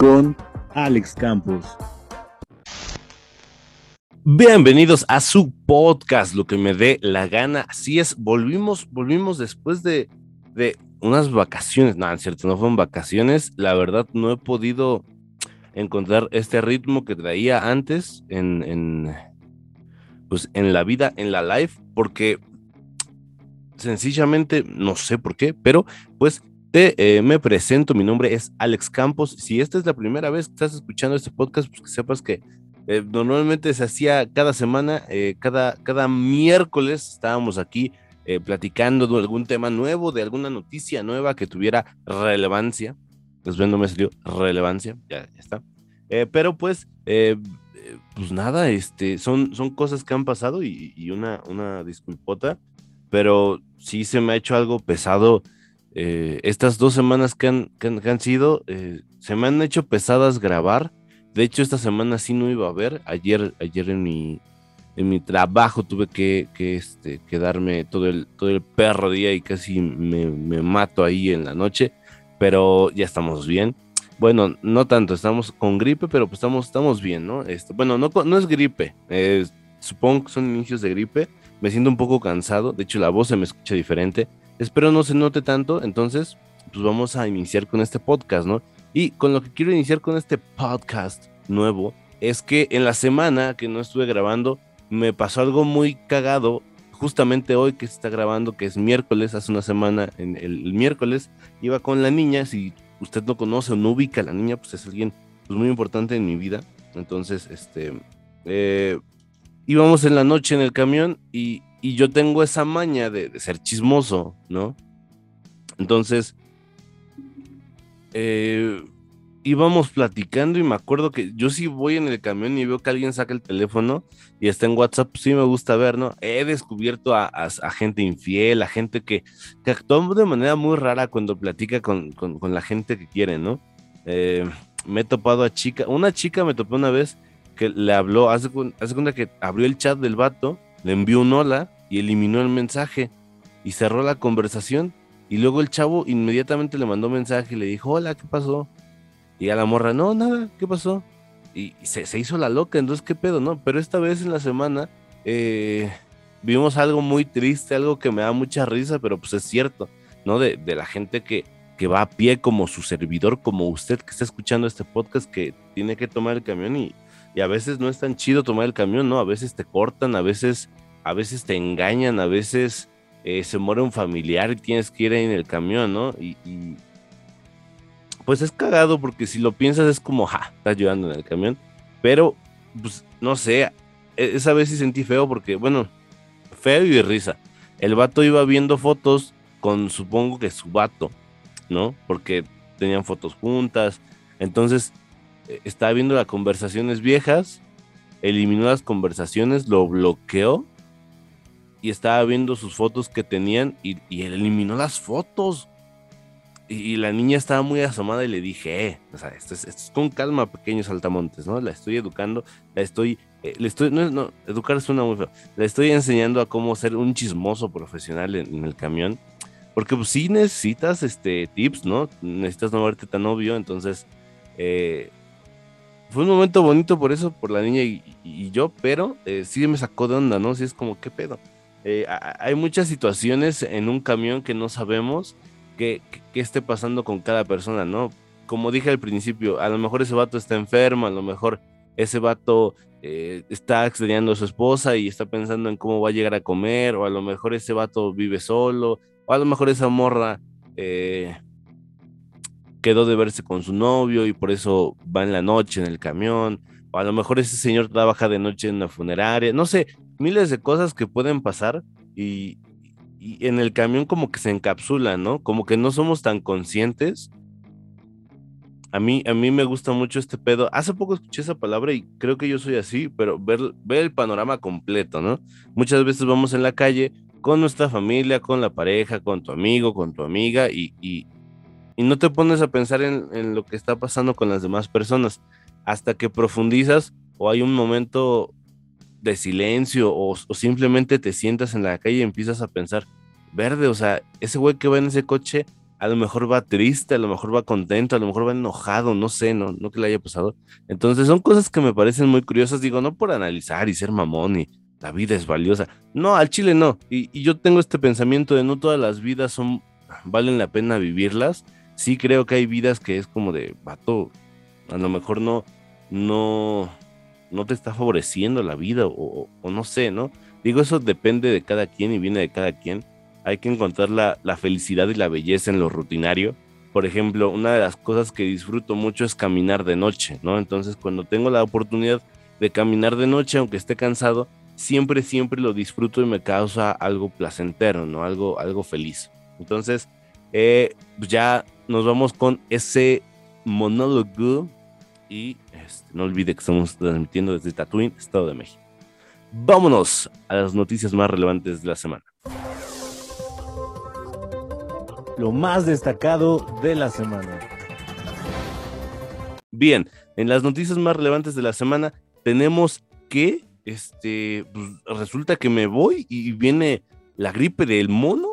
con Alex Campos. Bienvenidos a su podcast, lo que me dé la gana. Así es, volvimos, volvimos después de, de unas vacaciones. No, es cierto, no fueron vacaciones. La verdad, no he podido encontrar este ritmo que traía antes en, en, pues, en la vida, en la live, porque sencillamente no sé por qué, pero pues te eh, me presento. Mi nombre es Alex Campos. Si esta es la primera vez que estás escuchando este podcast, pues que sepas que eh, normalmente se hacía cada semana, eh, cada, cada miércoles estábamos aquí platicando de algún tema nuevo, de alguna noticia nueva que tuviera relevancia. Pues no me salió relevancia, ya, está. pero pues, pues nada, este, son, son cosas que han pasado y, una, una disculpota, pero sí se me ha hecho algo pesado. Estas dos semanas que han, que han, sido, se me han hecho pesadas grabar de hecho, esta semana sí no iba a ver. Ayer, ayer en mi, en mi trabajo tuve que, que este, quedarme todo el, todo el perro día y casi me, me, mato ahí en la noche. Pero ya estamos bien. Bueno, no tanto, estamos con gripe, pero pues estamos, estamos bien, ¿no? Este, bueno, no, no es gripe. supongo que son inicios de gripe. Me siento un poco cansado. De hecho, la voz se me escucha diferente. Espero no se note tanto. Entonces, pues vamos a iniciar con este podcast, ¿no? Y con lo que quiero iniciar con este podcast nuevo es que en la semana que no estuve grabando me pasó algo muy cagado. Justamente hoy que se está grabando, que es miércoles, hace una semana, en el, miércoles, iba con la niña. Si usted no conoce o no ubica a la niña, pues es alguien pues, muy importante en mi vida. Entonces, este, eh, íbamos en la noche en el camión y, y yo tengo esa maña de, de ser chismoso, ¿no? Entonces, eh, íbamos platicando y me acuerdo que yo sí voy en el camión y veo que alguien saca el teléfono y está en WhatsApp, pues sí me gusta ver, ¿no? He descubierto a, gente infiel, a gente que, que actúa de manera muy rara cuando platica con, la gente que quiere, ¿no? Eh, me he topado a chica, una chica me topó una vez que le habló, hace, hace cuenta que abrió el chat del vato, le envió un hola y eliminó el mensaje y cerró la conversación y luego el chavo inmediatamente le mandó mensaje y le dijo, hola, ¿qué pasó? Y a la morra, no, nada, ¿qué pasó? Y, se, hizo la loca, entonces, ¿qué pedo, no? Pero esta vez en la semana eh, vimos algo muy triste, algo que me da mucha risa, pero pues es cierto, ¿no? De, la gente que, que va a pie como su servidor, como usted que está escuchando este podcast, que tiene que tomar el camión y, y a veces no es tan chido tomar el camión, ¿no? A veces te cortan, a veces, a veces te engañan, a veces eh, se muere un familiar y tienes que ir en el camión, ¿no? Y, pues es cagado porque si lo piensas es como, ja, estás llevando en el camión, pero pues no sé, e, esa vez sí sentí feo porque, bueno, feo y risa. El vato iba viendo fotos con, supongo que su vato, ¿no? Porque tenían fotos juntas, entonces estaba viendo las conversaciones viejas, eliminó las conversaciones, lo bloqueó y estaba viendo sus fotos que tenían y, él eliminó las fotos. Y, la niña estaba muy asomada y le dije, eh, o sea, esto es, con calma, pequeños saltamontes, ¿no? La estoy educando, la estoy, eh, le estoy, no, no, educar suena muy feo, le estoy enseñando a cómo ser un chismoso profesional en, el camión. Porque pues sí necesitas este, tips, ¿no? Necesitas no verte tan obvio, entonces... Eh, fue un momento bonito por eso, por la niña y, yo, pero sí me sacó de onda, ¿no? Sí es como, ¿qué pedo? Eh, hay muchas situaciones en un camión que no sabemos qué, esté pasando con cada persona, ¿no? Como dije al principio, a lo mejor ese vato está enfermo, a lo mejor ese vato eh, está extrañando a su esposa y está pensando en cómo va a llegar a comer, o a lo mejor ese vato vive solo, o a lo mejor esa morra eh, quedó de verse con su novio y por eso va en la noche en el camión, o a lo mejor ese señor trabaja de noche en una funeraria, no sé, miles de cosas que pueden pasar y, en el camión como que se encapsula, ¿no? Como que no somos tan conscientes. A mí, a mí me gusta mucho este pedo. Hace poco escuché esa palabra y creo que yo soy así, pero ver, ver el panorama completo, ¿no? Muchas veces vamos en la calle con nuestra familia, con la pareja, con tu amigo, con tu amiga y, y, no te pones a pensar en, en, lo que está pasando con las demás personas hasta que profundizas o hay un momento de silencio o, simplemente te sientas en la calle y empiezas a pensar, verde, o sea, ese güey que va en ese coche a lo mejor va triste, a lo mejor va contento, a lo mejor va enojado, no sé, no, no que le haya pasado. Entonces son cosas que me parecen muy curiosas, digo, no por analizar y ser mamón y la vida es valiosa. No, al chile no. Y, yo tengo este pensamiento de no todas las vidas son, valen la pena vivirlas. Sí creo que hay vidas que es como de, vato, a lo mejor no, no, no te está favoreciendo la vida o, o no sé, ¿no? Digo, eso depende de cada quien y viene de cada quien hay que encontrar la, felicidad y la belleza en lo rutinario. Por ejemplo, una de las cosas que disfruto mucho es caminar de noche, ¿no? Entonces, cuando tengo la oportunidad de caminar de noche, aunque esté cansado, siempre, siempre lo disfruto y me causa algo placentero, ¿no? Algo, algo feliz. Entonces, eh, pues ya nos vamos con ese monólogo y este, no olvide que estamos transmitiendo desde Tatooine, Estado de México. Vámonos a las noticias más relevantes de la semana lo más destacado de la semana. Bien, en las noticias más relevantes de la semana tenemos que, este, pues, resulta que me voy y viene la gripe del mono.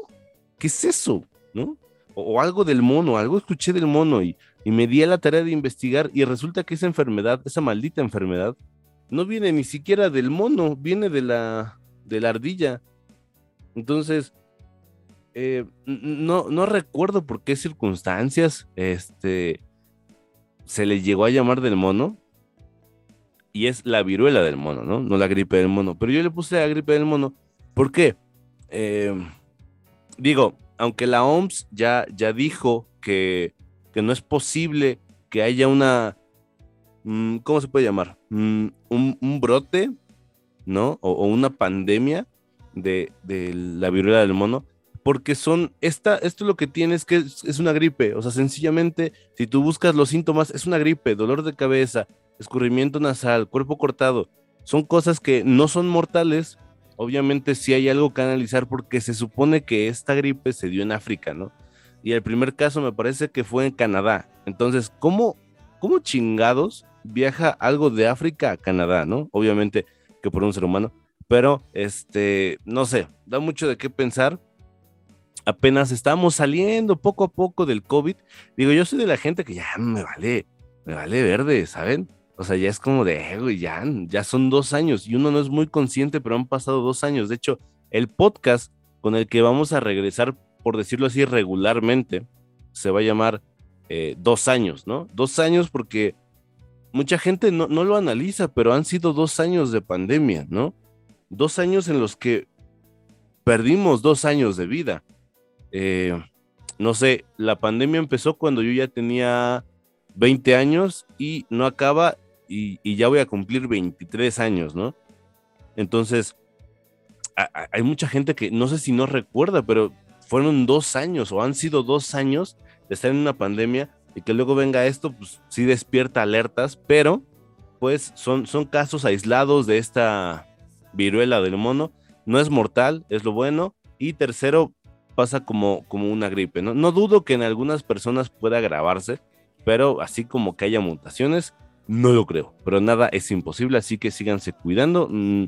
¿Qué es eso? ¿No? O, algo del mono, algo escuché del mono y, y me di a la tarea de investigar y resulta que esa enfermedad, esa maldita enfermedad, no viene ni siquiera del mono, viene de la, de la ardilla. Entonces, eh, no, no recuerdo por qué circunstancias este, se le llegó a llamar del mono. Y es la viruela del mono, ¿no? No la gripe del mono. Pero yo le puse la gripe del mono. ¿Por qué? Eh, digo, aunque la OMS ya, ya dijo que, que, no es posible que haya una. Mm, ¿Cómo se puede llamar? Mm, un, brote, ¿no? O, una pandemia de, de la viruela del mono porque son, esta, esto lo que tienes que es, una gripe, o sea, sencillamente, si tú buscas los síntomas, es una gripe, dolor de cabeza, escurrimiento nasal, cuerpo cortado, son cosas que no son mortales, obviamente sí hay algo que analizar porque se supone que esta gripe se dio en África, ¿no? Y el primer caso me parece que fue en Canadá, entonces, ¿cómo, cómo chingados viaja algo de África a Canadá, ¿no? Obviamente que por un ser humano, pero este, no sé, da mucho de qué pensar apenas estamos saliendo poco a poco del COVID. Digo, yo soy de la gente que ya me vale, me vale verde, ¿saben? O sea, ya es como de, güey, ya, ya son dos años y uno no es muy consciente, pero han pasado dos años. De hecho, el podcast con el que vamos a regresar, por decirlo así, regularmente, se va a llamar eh, dos años, ¿no? Dos años porque mucha gente no, no lo analiza, pero han sido dos años de pandemia, ¿no? Dos años en los que perdimos dos años de vida. Eh, no sé, la pandemia empezó cuando yo ya tenía 20 años y no acaba y, ya voy a cumplir 23 años, ¿no? Entonces, hay mucha gente que no sé si no recuerda, pero fueron dos años o han sido dos años de estar en una pandemia y que luego venga esto, pues sí despierta alertas, pero pues son, son casos aislados de esta viruela del mono. No es mortal, es lo bueno. Y tercero, pasa como, como una gripe, ¿no? No dudo que en algunas personas pueda agravarse, pero así como que haya mutaciones, no lo creo. Pero nada es imposible, así que síganse cuidando. Mm,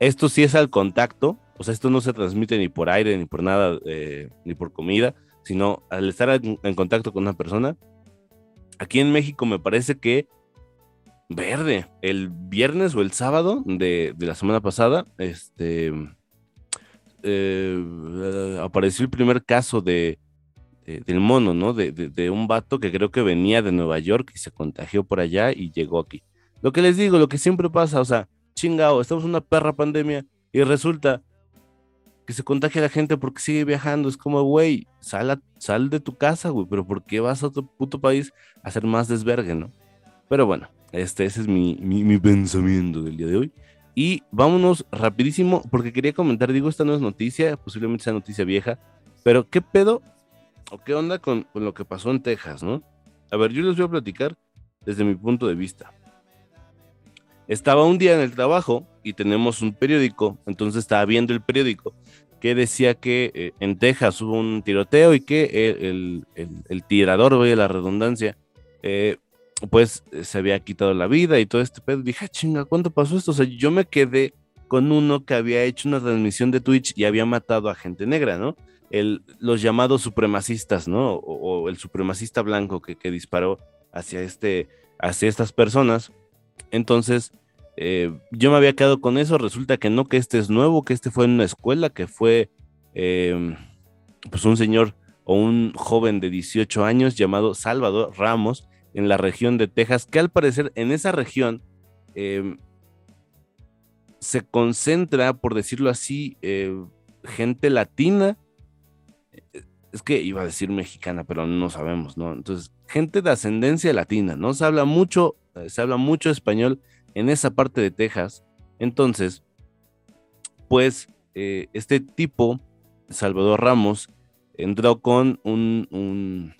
esto sí es al contacto, o sea, esto no se transmite ni por aire, ni por nada, eh, ni por comida, sino al estar en, contacto con una persona. Aquí en México me parece que verde, el viernes o el sábado de, de la semana pasada, este eh, apareció el primer caso de, del mono, ¿no? De, un vato que creo que venía de Nueva York y se contagió por allá y llegó aquí. Lo que les digo, lo que siempre pasa, o sea, chingado, estamos en una perra pandemia y resulta que se contagia la gente porque sigue viajando. Es como, güey, sal, sal de tu casa, güey, pero ¿por qué vas a otro puto país a hacer más desvergue, no? Pero bueno, este, ese es mi, mi pensamiento del día de hoy. Y vámonos rapidísimo, porque quería comentar, digo, esta no es noticia, posiblemente sea noticia vieja, pero ¿qué pedo o qué onda con, lo que pasó en Texas, no? A ver, yo les voy a platicar desde mi punto de vista. Estaba un día en el trabajo y tenemos un periódico, entonces estaba viendo el periódico que decía que eh, en Texas hubo un tiroteo y que el, el, el, tirador, voy a la redundancia, eh, pues eh, se había quitado la vida y todo este pedo. Dije, ah, chinga, ¿cuánto pasó esto? O sea, yo me quedé con uno que había hecho una transmisión de Twitch y había matado a gente negra, ¿no? El, los llamados supremacistas, ¿no? O, el supremacista blanco que, que, disparó hacia, este, hacia estas personas. Entonces, eh, yo me había quedado con eso, resulta que no, que este es nuevo, que este fue en una escuela, que fue em, pues un señor o un joven de 18 años llamado Salvador Ramos en la región de Texas, que al parecer en esa región em, se concentra, por decirlo así, eh, gente latina. Es que iba a decir mexicana, pero no sabemos, ¿no? Entonces, gente de ascendencia latina, ¿no? Se habla mucho, eh, se habla mucho español en esa parte de Texas. Entonces, pues eh, este tipo, Salvador Ramos, entró con un,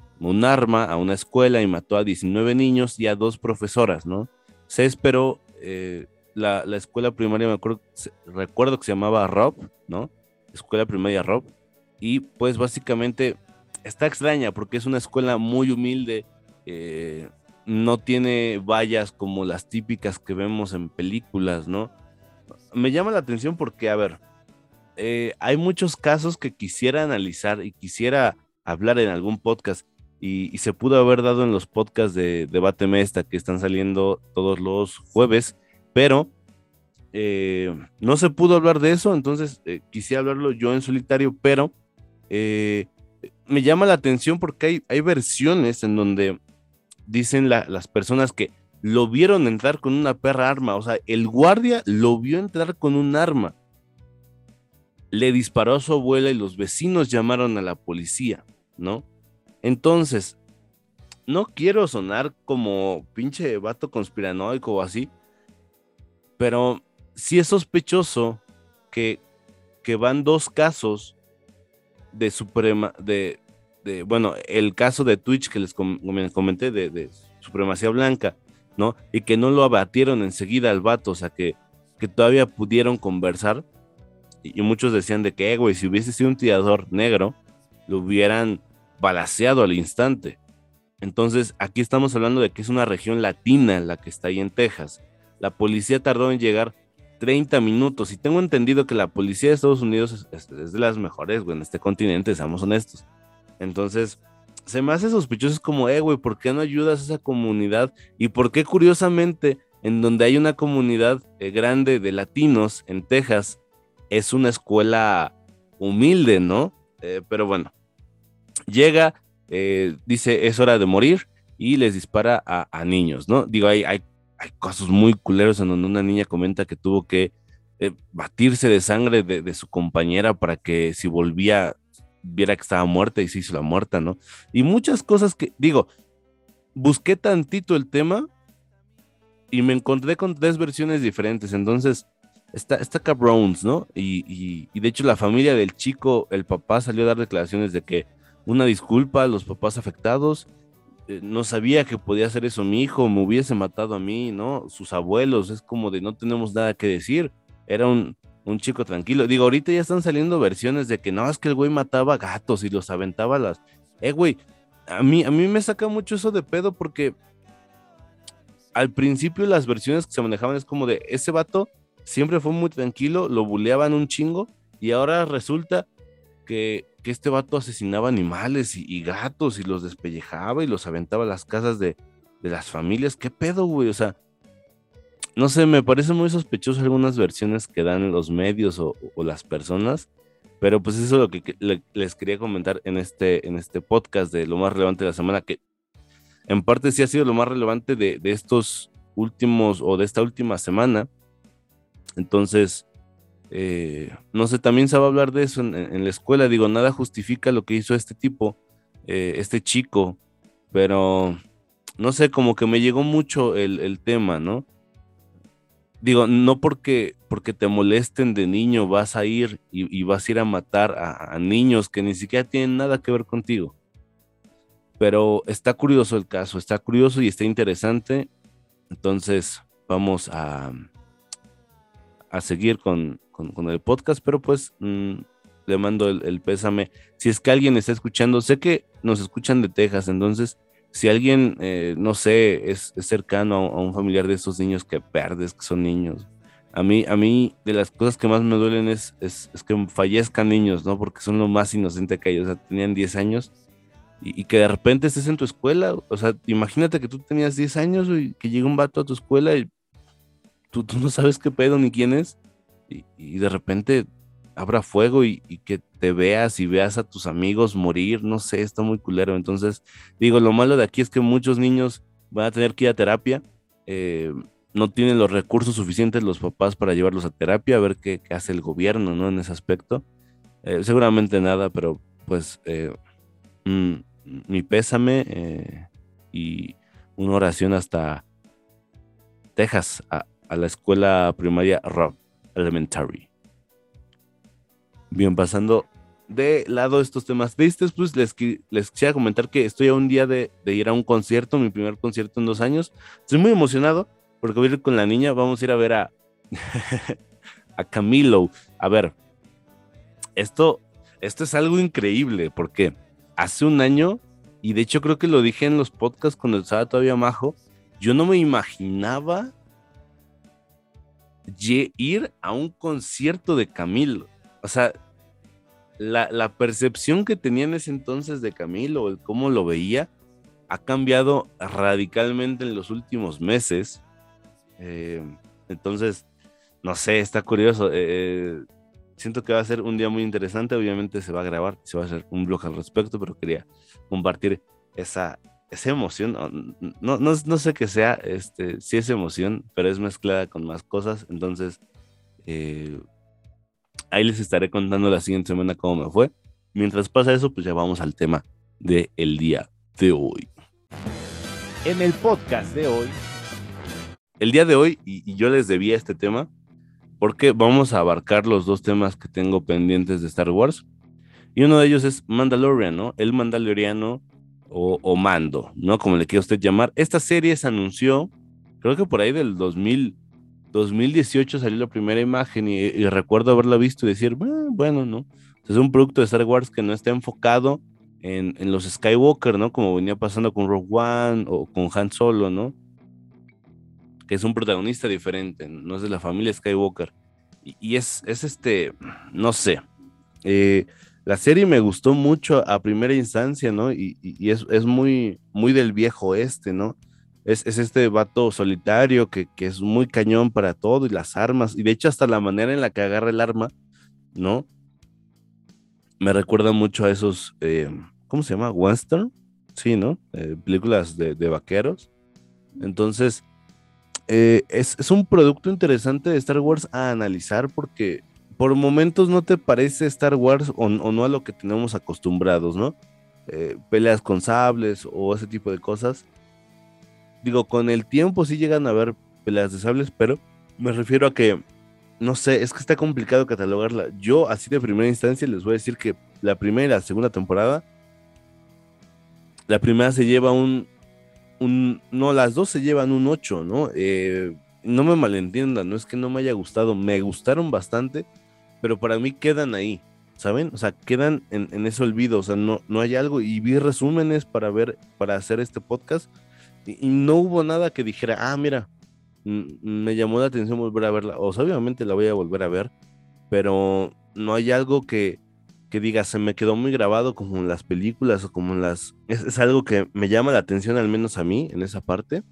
arma a una escuela y mató a 19 niños y a dos profesoras, ¿no? Se esperó, eh, la, escuela primaria, me acuerdo, recuerdo que se llamaba Rob, ¿no? Escuela primaria Rob. Y pues básicamente está extraña porque es una escuela muy humilde. Eh, no tiene vallas como las típicas que vemos en películas, ¿no? Me llama la atención porque, a ver, eh, hay muchos casos que quisiera analizar y quisiera hablar en algún podcast y, se pudo haber dado en los podcasts de Debate Mesta que están saliendo todos los jueves, pero eh, no se pudo hablar de eso, entonces eh, quisiera hablarlo yo en solitario, pero me llama la atención porque hay, hay versiones en donde dicen las personas que lo vieron entrar con una perra arma, o sea, el guardia lo vio entrar con un arma. Le disparó a su abuela y los vecinos llamaron a la policía, ¿no? Entonces, no quiero sonar como pinche vato conspiranoico o así, pero sí es sospechoso que, que van dos casos de suprema, de, bueno, el caso de Twitch que les comenté de, supremacía blanca, ¿no? Y que no lo abatieron enseguida al vato, o sea, que, que todavía pudieron conversar. Y, muchos decían de que, eh, güey, si hubiese sido un tirador negro, lo hubieran balaseado al instante. Entonces, aquí estamos hablando de que es una región latina la que está ahí en Texas. La policía tardó en llegar 30 minutos y tengo entendido que la policía de Estados Unidos es, de las mejores, güey, en este continente, seamos honestos. Entonces, se me hace sospechoso, es como, eh, güey, ¿por qué no ayudas a esa comunidad? Y por qué, curiosamente, en donde hay una comunidad eh, grande de latinos en Texas, es una escuela humilde, ¿no? Eh, pero bueno, llega, eh, dice, es hora de morir y les dispara a, niños, ¿no? Digo, hay, hay, hay, casos muy culeros en donde una niña comenta que tuvo que batirse de sangre de, su compañera para que si volvía viera que estaba muerta y se hizo la muerta, ¿no? Y muchas cosas que, digo, busqué tantito el tema y me encontré con tres versiones diferentes, entonces está, está cabrones, ¿no? Y, de hecho la familia del chico, el papá salió a dar declaraciones de que una disculpa a los papás afectados, eh, no sabía que podía hacer eso mi hijo, me hubiese matado a mí, ¿no? Sus abuelos, es como de no tenemos nada que decir, era un, un chico tranquilo. Digo, ahorita ya están saliendo versiones de que no, es que el güey mataba gatos y los aventaba las. Eh, güey, a mí, a mí me saca mucho eso de pedo porque al principio las versiones que se manejaban es como de ese vato siempre fue muy tranquilo, lo buleaban un chingo y ahora resulta que, que este vato asesinaba animales y, gatos y los despellejaba y los aventaba a las casas de, de las familias. ¿Qué pedo, güey? O sea, no sé, me parece muy sospechoso algunas versiones que dan los medios o, las personas, pero pues eso es lo que, les quería comentar en este, en este podcast de lo más relevante de la semana, que en parte sí ha sido lo más relevante de, estos últimos o de esta última semana. Entonces, eh, no sé, también se va a hablar de eso en, la escuela. Digo, nada justifica lo que hizo este tipo, eh, este chico, pero no sé, como que me llegó mucho el, el tema, ¿no? digo, no porque, porque te molesten de niño vas a ir y, vas a ir a matar a, niños que ni siquiera tienen nada que ver contigo. Pero está curioso el caso, está curioso y está interesante. Entonces vamos a, a seguir con, el podcast, pero pues mm, le mando el, pésame. Si es que alguien está escuchando, sé que nos escuchan de Texas, entonces si alguien, eh, no sé, es, cercano a, un familiar de esos niños que perdes, que son niños, A mí, a mí, de las cosas que más me duelen es, es, que fallezcan niños, ¿no? Porque son lo más inocente que hay. O sea, tenían 10 años y, que de repente estés en tu escuela. O sea, imagínate que tú tenías 10 años y que llega un vato a tu escuela y tú no sabes qué pedo ni quién es. Y, de repente abra fuego y, que te veas y veas a tus amigos morir. No sé, está muy culero. Entonces, digo, lo malo de aquí es que muchos niños van a tener que ir a terapia. Eh, no tienen los recursos suficientes los papás para llevarlos a terapia, a ver qué, hace el gobierno, ¿no? En ese aspecto. Eh, seguramente nada, pero pues eh, mm, mi pésame y una oración hasta Texas, a, la escuela primaria Rock Elementary. Bien, pasando de lado estos temas tristes, pues les, les quisiera comentar que estoy a un día de, de ir a un concierto, mi primer concierto en dos años. Estoy muy emocionado porque voy a ir con la niña, vamos a ir a ver a, a Camilo. A ver, esto, esto es algo increíble, porque hace un año, y de hecho creo que lo dije en los podcasts cuando estaba todavía majo, yo no me imaginaba ir a un concierto de Camilo. O sea, la, percepción que tenía en ese entonces de Camilo, el cómo lo veía, ha cambiado radicalmente en los últimos meses. Eh, entonces, no sé, está curioso. Eh, siento que va a ser un día muy interesante. Obviamente se va a grabar, se va a hacer un blog al respecto, pero quería compartir esa, esa emoción. No, no, no sé qué sea, este, sí es emoción, pero es mezclada con más cosas. Entonces, eh, ahí les estaré contando la siguiente semana cómo me fue. Mientras pasa eso, pues ya vamos al tema del el día de hoy. En el podcast de hoy el día de hoy, y, yo les debía este tema, porque vamos a abarcar los dos temas que tengo pendientes de Star Wars. Y uno de ellos es Mandalorian, ¿no? El Mandaloriano o, Mando, ¿no? Como le quiera usted llamar. Esta serie se anunció, creo que por ahí del 2000, 2018 salió la primera imagen y, recuerdo haberla visto y decir, bueno, ¿no? Es un producto de Star Wars que no está enfocado en, en, los Skywalker, ¿no? Como venía pasando con Rogue One o con Han Solo, ¿no? que es un protagonista diferente, no es de la familia Skywalker. Y, es, es este, no sé. Eh, la serie me gustó mucho a primera instancia, ¿no? Y, es, muy, muy del viejo este, ¿no? Es, este vato solitario que, es muy cañón para todo y las armas. Y de hecho, hasta la manera en la que agarra el arma, ¿no? Me recuerda mucho a esos, eh, ¿cómo se llama? Western, sí, ¿no? Eh, películas de, de vaqueros. Entonces, eh, es, un producto interesante de Star Wars a analizar porque por momentos no te parece Star Wars o, no a lo que tenemos acostumbrados, ¿no? Eh, peleas con sables o ese tipo de cosas. Digo, con el tiempo sí llegan a haber peleas de sables, pero me refiero a que, no sé, es que está complicado catalogarla. Yo, así de primera instancia, les voy a decir que la primera segunda temporada, la primera se lleva un no, las dos se llevan un 8, ¿no? Eh, no me malentiendan, no es que no me haya gustado, me gustaron bastante, pero para mí quedan ahí, ¿saben? O sea, quedan en, ese olvido, o sea, no, no hay algo, y vi resúmenes para ver, para hacer este podcast, y, no hubo nada que dijera, ah, mira, me llamó la atención volver a verla, o sea, obviamente la voy a volver a ver, pero no hay algo que, que diga, se me quedó muy grabado como en las películas o como en las... Es, algo que me llama la atención, al menos a mí, en esa parte.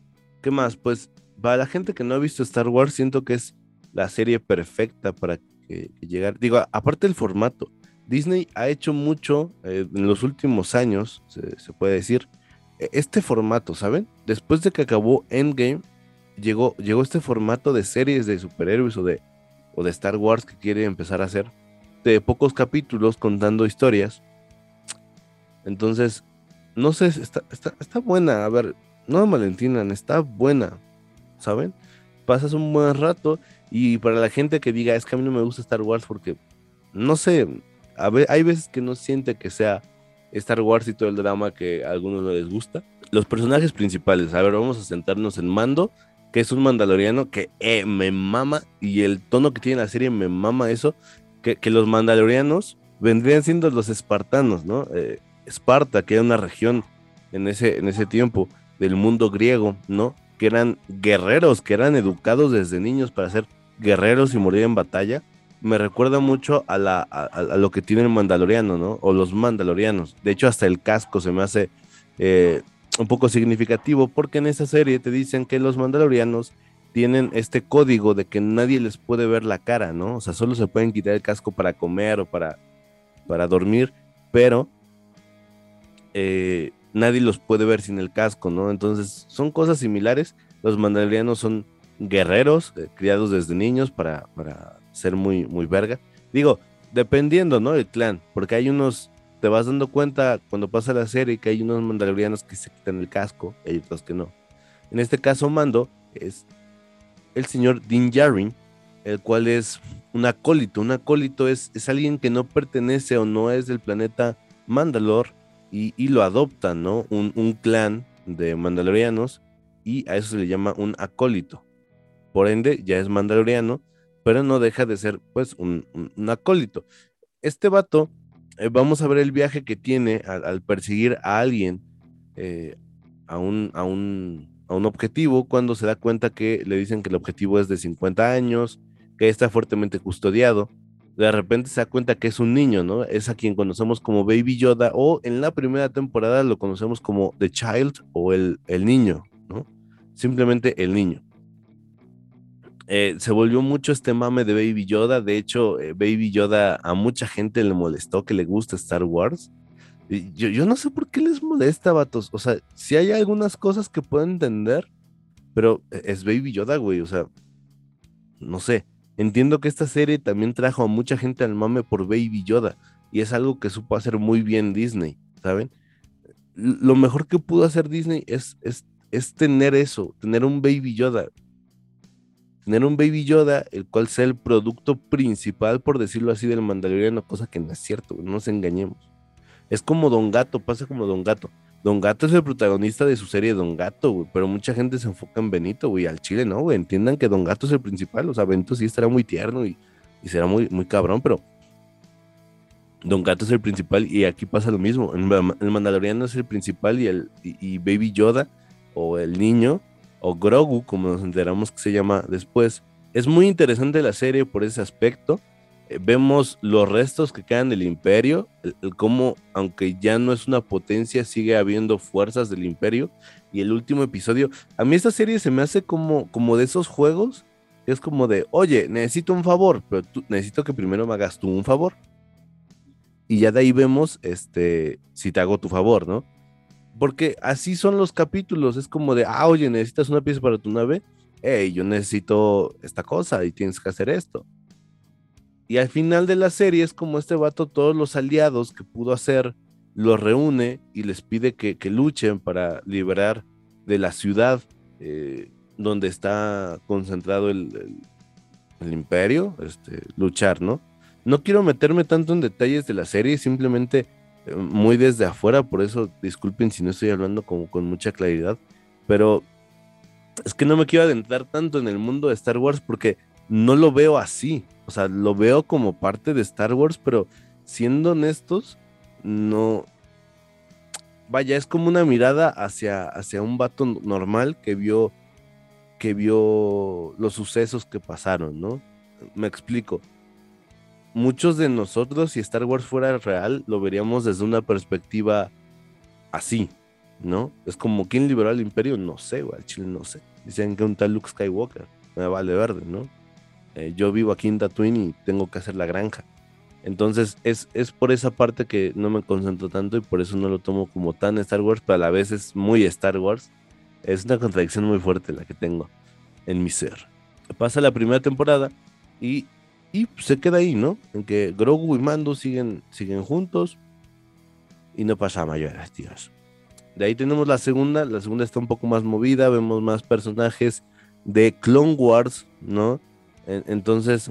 ¿Qué más? Pues para la gente que no ha visto Star Wars, siento que es la serie perfecta para que, llegar. Digo, aparte del formato, Disney ha hecho mucho eh, en los últimos años, se, puede decir, e, este formato, ¿saben? Después de que acabó Endgame, llegó, llegó este formato de series de superhéroes o de, o de Star Wars que quiere empezar a hacer de pocos capítulos contando historias. Entonces, no sé, está, está, buena. A ver, no me malentinan, está buena. ¿Saben? Pasas un buen rato y para la gente que diga, es que a mí no me gusta Star Wars porque, no sé, a ver, hay veces que no siente que sea Star Wars y todo el drama que a algunos no les gusta. Los personajes principales, a ver, vamos a sentarnos en Mando, que es un mandaloriano que eh, me mama y el tono que tiene la serie me mama eso que, los mandalorianos vendrían siendo los espartanos, ¿no? Eh, Esparta, que era una región en ese, en ese tiempo del mundo griego, ¿no? Que eran guerreros, que eran educados desde niños para ser guerreros y morir en batalla, me recuerda mucho a, lo que tiene el mandaloriano, ¿no? O los mandalorianos. De hecho, hasta el casco se me hace eh, un poco significativo porque en esa serie te dicen que los mandalorianos tienen este código de que nadie les puede ver la cara, ¿no? O sea, solo se pueden quitar el casco para comer o para, para dormir, pero eh, nadie los puede ver sin el casco, ¿no? Entonces, son cosas similares. Los mandalorianos son guerreros, eh, criados desde niños para, para ser muy, muy verga. Digo, dependiendo, ¿no? El clan, porque hay unos, te vas dando cuenta cuando pasa la serie que hay unos mandalorianos que se quitan el casco y otros que no. En este caso, Mando es el señor Din Djarin, el cual es un acólito. Un acólito es, es alguien que no pertenece o no es del planeta Mandalor y, lo adoptan, ¿no? Un, clan de mandalorianos y a eso se le llama un acólito. Por ende, ya es mandaloriano, pero no deja de ser, pues, un, acólito. Este vato, eh, vamos a ver el viaje que tiene al, perseguir a alguien, eh, a un, a un un objetivo cuando se da cuenta que le dicen que el objetivo es de 50 años, que está fuertemente custodiado. De repente se da cuenta que es un niño, ¿no? Es a quien conocemos como Baby Yoda o en la primera temporada lo conocemos como The Child o el, el niño, ¿no? Simplemente el niño. Eh, se volvió mucho este mame de Baby Yoda. De hecho, eh, Baby Yoda a mucha gente le molestó que le gusta Star Wars yo, no sé por qué les molesta, vatos. O sea, si hay algunas cosas que puedo entender, pero e, es Baby Yoda, güey. O sea, no sé. Entiendo que esta serie también trajo a mucha gente al mame por Baby Yoda. Y es algo que supo hacer muy bien Disney, ¿saben? Lo mejor que pudo hacer Disney es, es, es tener eso, tener un Baby Yoda. Tener un Baby Yoda, el cual sea el producto principal, por decirlo así, del Mandaloriano, cosa que no es cierto, no nos engañemos. Es como Don Gato, pasa como Don Gato. Don Gato es el protagonista de su serie Don Gato, güey, pero mucha gente se enfoca en Benito, güey, al chile, ¿no, güey? Entiendan que Don Gato es el principal, o sea, Benito sí estará muy tierno y, será muy, muy cabrón, pero Don Gato es el principal y aquí pasa lo mismo. El, Mandaloriano es el principal y, el, y Baby Yoda, o el niño, o Grogu, como nos enteramos que se llama después. Es muy interesante la serie por ese aspecto eh, vemos los restos que quedan del imperio, el, cómo, aunque ya no es una potencia, sigue habiendo fuerzas del imperio. Y el último episodio, a mí esta serie se me hace como, como de esos juegos, es como de, oye, necesito un favor, pero necesito que primero me hagas tú un favor. Y ya de ahí vemos, este, si te hago tu favor, ¿no? Porque así son los capítulos, es como de, ah, oye, necesitas una pieza para tu nave, hey, yo necesito esta cosa y tienes que hacer esto y al final de la serie es como este vato, todos los aliados que pudo hacer, los reúne y les pide que, luchen para liberar de la ciudad eh, donde está concentrado el, imperio, este, luchar, ¿no? No quiero meterme tanto en detalles de la serie, simplemente muy desde afuera, por eso disculpen si no estoy hablando como con mucha claridad, pero es que no me quiero adentrar tanto en el mundo de Star Wars porque no lo veo así. O sea, lo veo como parte de Star Wars, pero siendo honestos, no. Vaya, es como una mirada hacia, hacia un vato normal que vio que vio los sucesos que pasaron, ¿no? Me explico. Muchos de nosotros, si Star Wars fuera real, lo veríamos desde una perspectiva así, ¿no? Es como, ¿quién liberó al imperio? No sé, güey, chile no sé. Dicen que un tal Luke Skywalker, me vale verde, ¿no? Eh, yo vivo aquí en Tatooine y tengo que hacer la granja. Entonces es, es por esa parte que no me concentro tanto y por eso no lo tomo como tan Star Wars, pero a la vez es muy Star Wars. Es una contradicción muy fuerte la que tengo en mi ser. Pasa la primera temporada y, y se queda ahí, ¿no? En que Grogu y Mando siguen, siguen juntos y no pasa a mayores, tíos. De ahí tenemos la segunda, la segunda está un poco más movida, vemos más personajes de Clone Wars, ¿no? Entonces,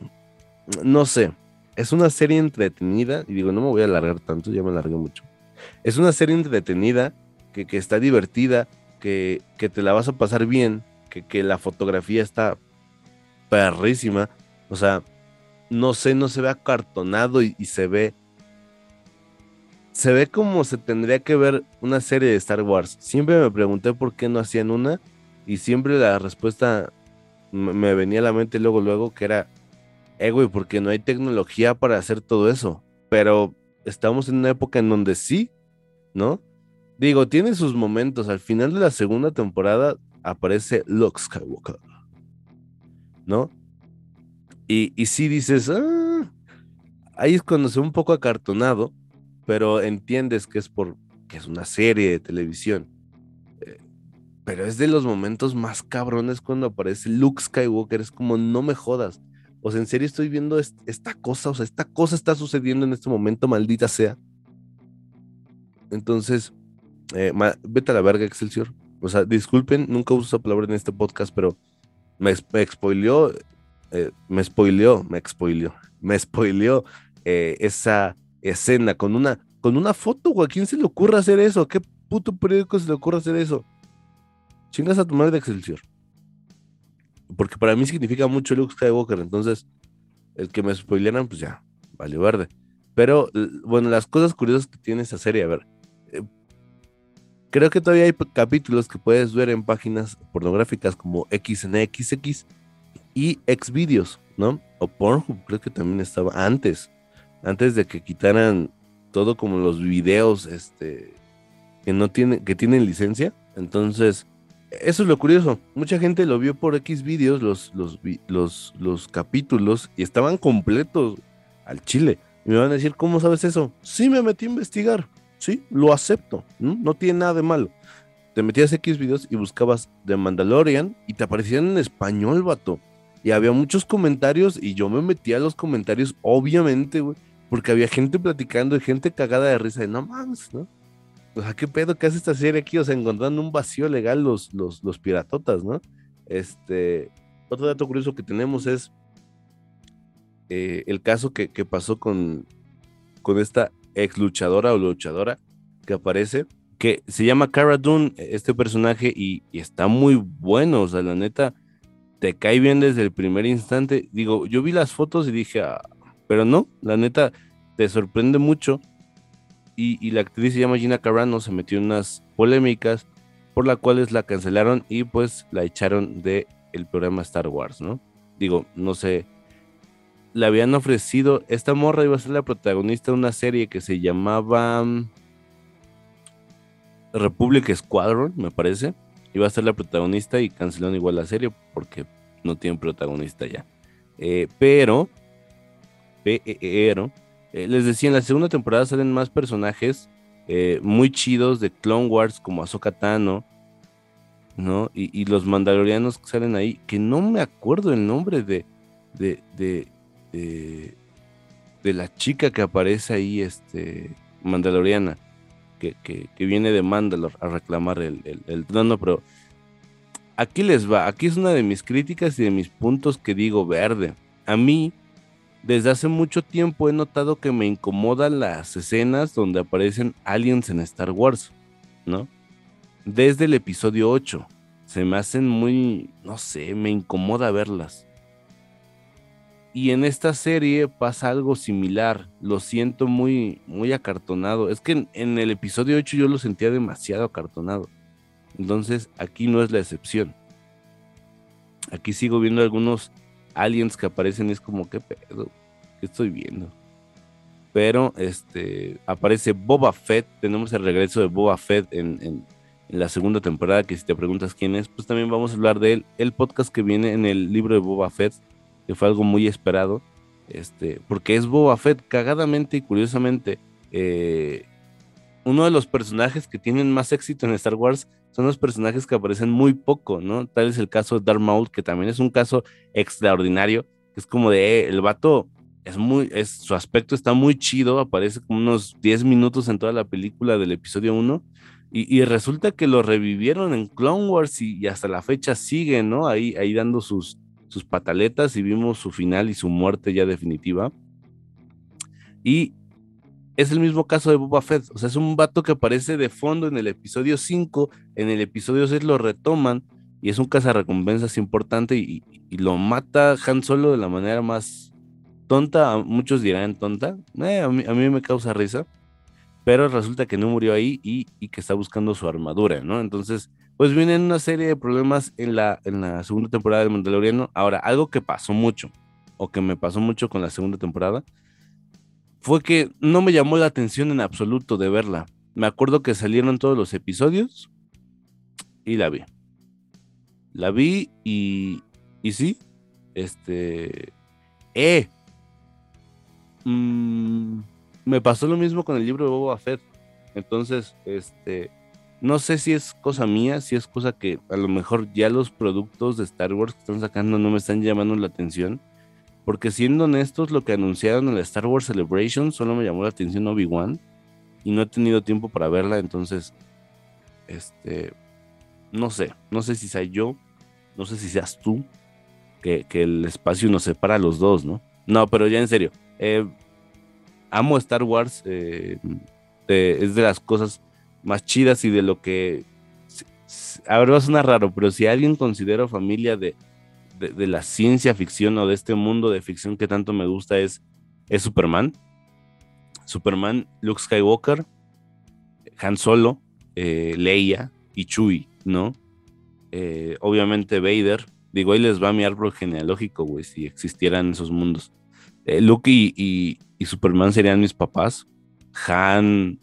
no sé, es una serie entretenida, y digo, no me voy a alargar tanto, ya me alargué mucho. Es una serie entretenida, que, está divertida, que, te la vas a pasar bien, que, la fotografía está perrísima, o sea, no sé, no se ve acartonado y, se ve se ve como se tendría que ver una serie de Star Wars. Siempre me pregunté por qué no hacían una y siempre la respuesta me venía a la mente luego, luego que era, eh, güey, porque no hay tecnología para hacer todo eso. Pero estamos en una época en donde sí, ¿no? Digo, tiene sus momentos. Al final de la segunda temporada aparece Luke Skywalker, ¿no? Y, y sí dices, ah, ahí es cuando se ve un poco acartonado, pero entiendes que es por que es una serie de televisión. Eh, pero es de los momentos más cabrones cuando aparece Luke Skywalker. Es como, no me jodas. O sea, en serio estoy viendo esta cosa, o sea, esta cosa está sucediendo en este momento, maldita sea. Entonces, eh, vete a la verga, Excelsior. O sea, disculpen, nunca uso esa palabra en este podcast, pero me, me spoileó, eh, me spoileó, me spoileó, me spoileó eh, esa escena con una, con una foto, güey. ¿A quién se le ocurre hacer eso? qué puto periódico se le ocurre hacer eso? Chingas a tu madre de Excelsior. Porque para mí significa mucho Luke Skywalker. Entonces, el que me spoileran, pues ya, vale verde. Pero, bueno, las cosas curiosas que tiene esa serie, a ver. Eh, creo que todavía hay capítulos que puedes ver en páginas pornográficas como XNXX y Xvideos, ¿no? O Pornhub, creo que también estaba antes antes de que quitaran todo como los videos este que no tienen que tienen licencia. Entonces eso es lo curioso. Mucha gente lo vio por X videos los los los, los capítulos y estaban completos al chile. Y me van a decir cómo sabes eso sí me metí a investigar. Sí lo acepto no, tiene nada de malo. Te metías X videos y buscabas The Mandalorian y te aparecían en español vato y había muchos comentarios y yo me metía a los comentarios obviamente güey porque había gente platicando y gente cagada de risa de no mames, ¿no? O sea, ¿qué pedo que hace esta serie aquí? O sea, encontrando un vacío legal los, los, los piratotas, ¿no? Este, otro dato curioso que tenemos es eh, el caso que, pasó con, con esta ex luchadora o luchadora que aparece, que se llama Cara Dune, este personaje, y, está muy bueno, o sea, la neta, te cae bien desde el primer instante. Digo, yo vi las fotos y dije, ah, pero no, la neta, te sorprende mucho. Y, la actriz se llama Gina Carano, se metió en unas polémicas por las cuales la cancelaron y pues la echaron de programa Star Wars, ¿no? Digo, no sé, le habían ofrecido, esta morra iba a ser la protagonista de una serie que se llamaba mm, Republic Squadron, me parece. Iba a ser la protagonista y cancelaron igual la serie porque no tienen protagonista ya. Eh, pero pero eh, les decía, en la segunda temporada salen más personajes eh, muy chidos de Clone Wars como Ahsoka Tano, ¿no? Y, los mandalorianos que salen ahí, que no me acuerdo el nombre de, de, de, de, la chica que aparece ahí, este, mandaloriana, que, viene de Mandalor a reclamar el, el, el trono, pero aquí les va, aquí es una de mis críticas y de mis puntos que digo verde. A mí, desde hace mucho tiempo he notado que me incomodan las escenas donde aparecen aliens en Star Wars, ¿no? Desde el episodio 8. Se me hacen muy, no sé, me incomoda verlas. Y en esta serie pasa algo similar. Lo siento muy, muy acartonado. Es que en, en el episodio 8 yo lo sentía demasiado acartonado. Entonces aquí no es la excepción. Aquí sigo viendo algunos aliens que aparecen y es como, ¿qué pedo? ¿Qué estoy viendo? Pero este aparece Boba Fett. Tenemos el regreso de Boba Fett en, la segunda temporada. Que si te preguntas quién es, pues también vamos a hablar de él. El podcast que viene en el libro de Boba Fett, que fue algo muy esperado. Este, porque es Boba Fett, cagadamente y curiosamente. Eh, uno de los personajes que tienen más éxito en Star Wars son los personajes que aparecen muy poco, ¿no? Tal es el caso de Darth Maul, que también es un caso extraordinario, es como de, eh, el vato es muy, es, su aspecto está muy chido, aparece como unos 10 minutos en toda la película del episodio 1, y, resulta que lo revivieron en Clone Wars y, hasta la fecha sigue, ¿no? Ahí, ahí dando sus, sus pataletas y vimos su final y su muerte ya definitiva. Y es el mismo caso de Boba Fett. O sea, es un vato que aparece de fondo en el episodio 5, en el episodio 6 lo retoman y es un cazarrecompensas importante y, lo mata Han Solo de la manera más tonta. Muchos dirán tonta. Eh, a, mí, me causa risa. Pero resulta que no murió ahí y, que está buscando su armadura, ¿no? Entonces, pues vienen una serie de problemas en la, en la segunda temporada del Mandaloriano. Ahora, algo que pasó mucho, o que me pasó mucho con la segunda temporada, fue que no me llamó la atención en absoluto de verla. Me acuerdo que salieron todos los episodios y la vi. La vi y, y sí, este... Eh. Mm, me pasó lo mismo con el libro de Boba Fett. Entonces, este no sé si es cosa mía, si es cosa que a lo mejor ya los productos de Star Wars que están sacando no me están llamando la atención. Porque siendo honestos, lo que anunciaron en la Star Wars Celebration solo me llamó la atención Obi-Wan. Y no he tenido tiempo para verla, entonces, este, no sé, no sé si sea yo, no sé si seas tú, que, el espacio nos separa a los dos, ¿no? No, pero ya en serio, eh, amo Star Wars, eh, es de las cosas más chidas y de lo que... Ahora va a sonar raro, pero si alguien considera familia de, de, la ciencia ficción o de este mundo de ficción que tanto me gusta es, es Superman. Superman, Luke Skywalker, Han Solo, eh, Leia y Chewie, ¿no? Eh, obviamente Vader. Digo, ahí les va mi árbol genealógico, güey, si existieran esos mundos. Eh, Luke y, y, Superman serían mis papás. Han,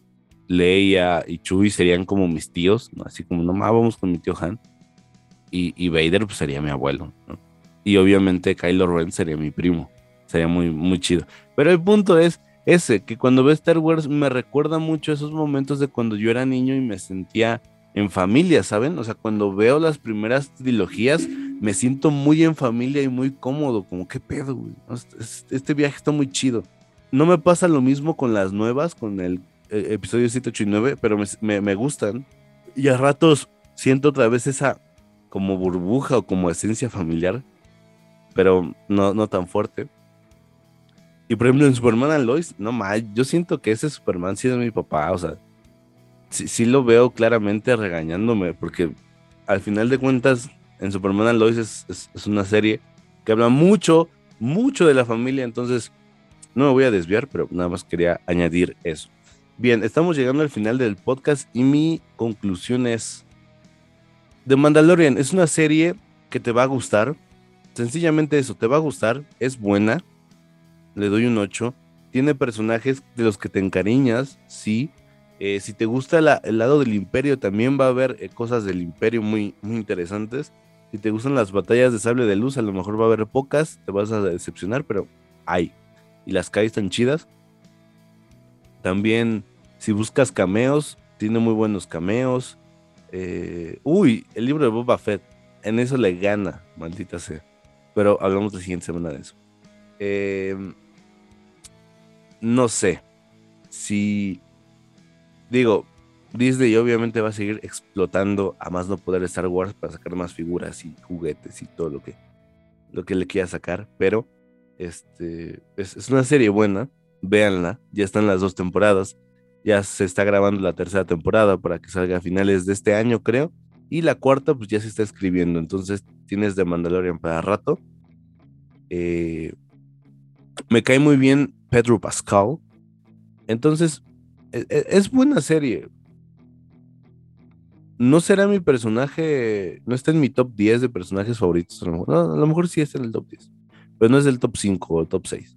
Leia y Chewie serían como mis tíos. Así como, no vamos con mi tío Han. Y, Vader pues, sería mi abuelo. Y obviamente Kylo Ren sería mi primo. Sería muy, muy chido. Pero el punto es ese, que cuando veo Star Wars me recuerda mucho esos momentos de cuando yo era niño y me sentía en familia, ¿saben? O sea, cuando veo las primeras trilogías, me siento muy en familia y muy cómodo, como qué pedo. Este viaje está muy chido. No me pasa lo mismo con las nuevas, con el eh, episodios 7, 8 y 9, pero me, gustan. Y a ratos siento otra vez esa como burbuja o como esencia familiar, pero no, no tan fuerte. Y por ejemplo en Superman and Lois, no más, yo siento que ese Superman sí es mi papá, o sea, sí, lo veo claramente regañándome, porque al final de cuentas en Superman and Lois es, es, una serie que habla mucho, mucho de la familia, entonces no me voy a desviar, pero nada más quería añadir eso. Bien, estamos llegando al final del podcast y mi conclusión es, The Mandalorian es una serie que te va a gustar, sencillamente eso, te va a gustar, es buena, le doy un 8, tiene personajes de los que te encariñas, sí, eh, si te gusta el lado del imperio también va a haber eh, cosas del imperio muy, muy interesantes, si te gustan las batallas de sable de luz a lo mejor va a haber pocas, te vas a decepcionar, pero hay, y las calles están chidas. También, si buscas cameos, tiene muy buenos cameos. Eh, uy, el libro de Boba Fett. En eso le gana, maldita sea. Pero hablamos la siguiente semana de eso. Em, no sé. Si. Digo, Disney obviamente va a seguir explotando a más no poder Star Wars para sacar más figuras y juguetes y todo lo que, lo que le quiera sacar. Pero este, es, es una serie buena véanla, ya están las dos temporadas, ya se está grabando la tercera temporada para que salga a finales de este año, creo, y la cuarta pues ya se está escribiendo, entonces tienes de Mandalorian para rato. Eh, me cae muy bien Pedro Pascal, entonces e, e, es, buena serie. No será mi personaje, no está en mi top 10 de personajes favoritos, a lo mejor, mejor sí está en el top 10, pero no es el top 5 o top 6.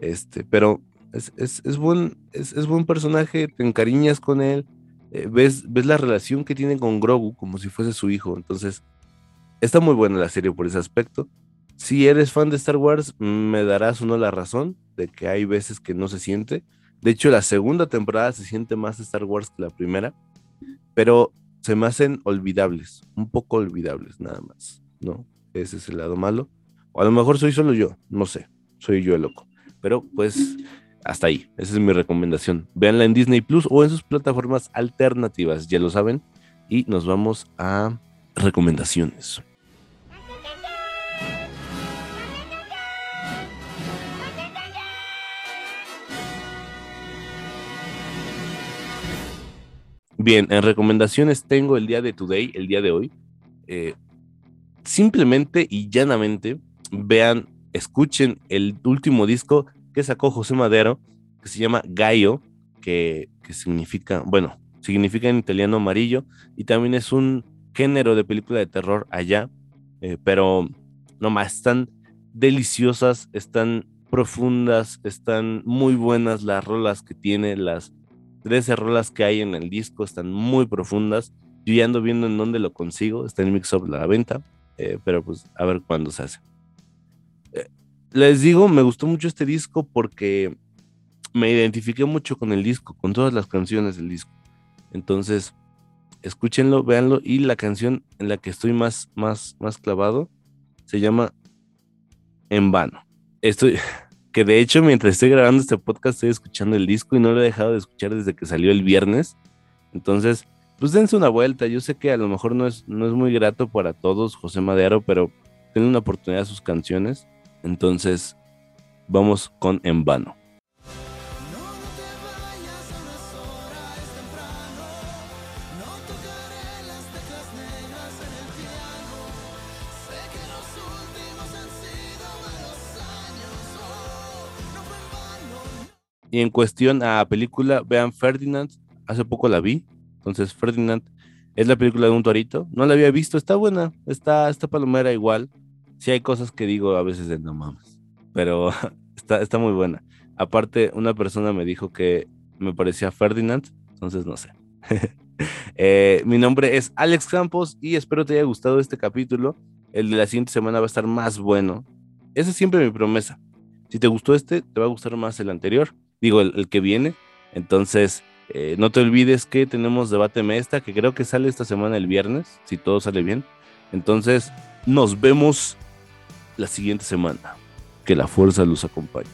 Este, pero es, buen, es, buen personaje, te encariñas con él, eh, ves, ves la relación que tiene con Grogu como si fuese su hijo. Entonces, está muy buena la serie por ese aspecto. Si eres fan de Star Wars, me darás uno la razón de que hay veces que no se siente. De hecho, la segunda temporada se siente más Star Wars que la primera, pero se me hacen olvidables, un poco olvidables nada más, ¿no? Ese es el lado malo. O a lo mejor soy solo yo, no sé, soy yo el loco. Pero pues hasta ahí, esa es mi recomendación. Véanla en Disney Plus o en sus plataformas alternativas, ya lo saben. Y nos vamos a recomendaciones. Bien, en recomendaciones tengo el día de today, el día de hoy. Eh, simplemente y llanamente vean, escuchen el último disco que sacó José Madero, que se llama Gallo, que, significa, bueno, significa en italiano amarillo, y también es un género de película de terror allá, eh, pero no más, están deliciosas, están profundas, están muy buenas las rolas que tiene, las 13 rolas que hay en el disco están muy profundas. Yo ya ando viendo en dónde lo consigo, está en Mixup la venta, eh, pero pues a ver cuándo se hace. Les digo, me gustó mucho este disco porque me identifiqué mucho con el disco, con todas las canciones del disco. Entonces, escúchenlo, véanlo y la canción en la que estoy más, más, más clavado se llama En vano. Estoy, que de hecho mientras estoy grabando este podcast estoy escuchando el disco y no lo he dejado de escuchar desde que salió el viernes. Entonces, pues dense una vuelta. Yo sé que a lo mejor no es, no es muy grato para todos José Madero, pero tienen una oportunidad a sus canciones. Entonces, vamos con En vano. Y en cuestión a película, vean Ferdinand, hace poco la vi, entonces Ferdinand es la película de un torito, no la había visto, está buena, está, esta palomera igual, sí hay cosas que digo a veces de no mames, pero está, está muy buena. Aparte, una persona me dijo que me parecía Ferdinand, entonces no sé. Eh, mi nombre es Alex Campos y espero te haya gustado este capítulo. El de la siguiente semana va a estar más bueno. Esa es siempre mi promesa. Si te gustó este, te va a gustar más el anterior digo, el, que viene. Entonces, eh, no te olvides que tenemos debate Mesta, que creo que sale esta semana el viernes, si todo sale bien. Entonces, nos vemos la siguiente semana. Que la fuerza los acompañe.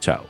Chao.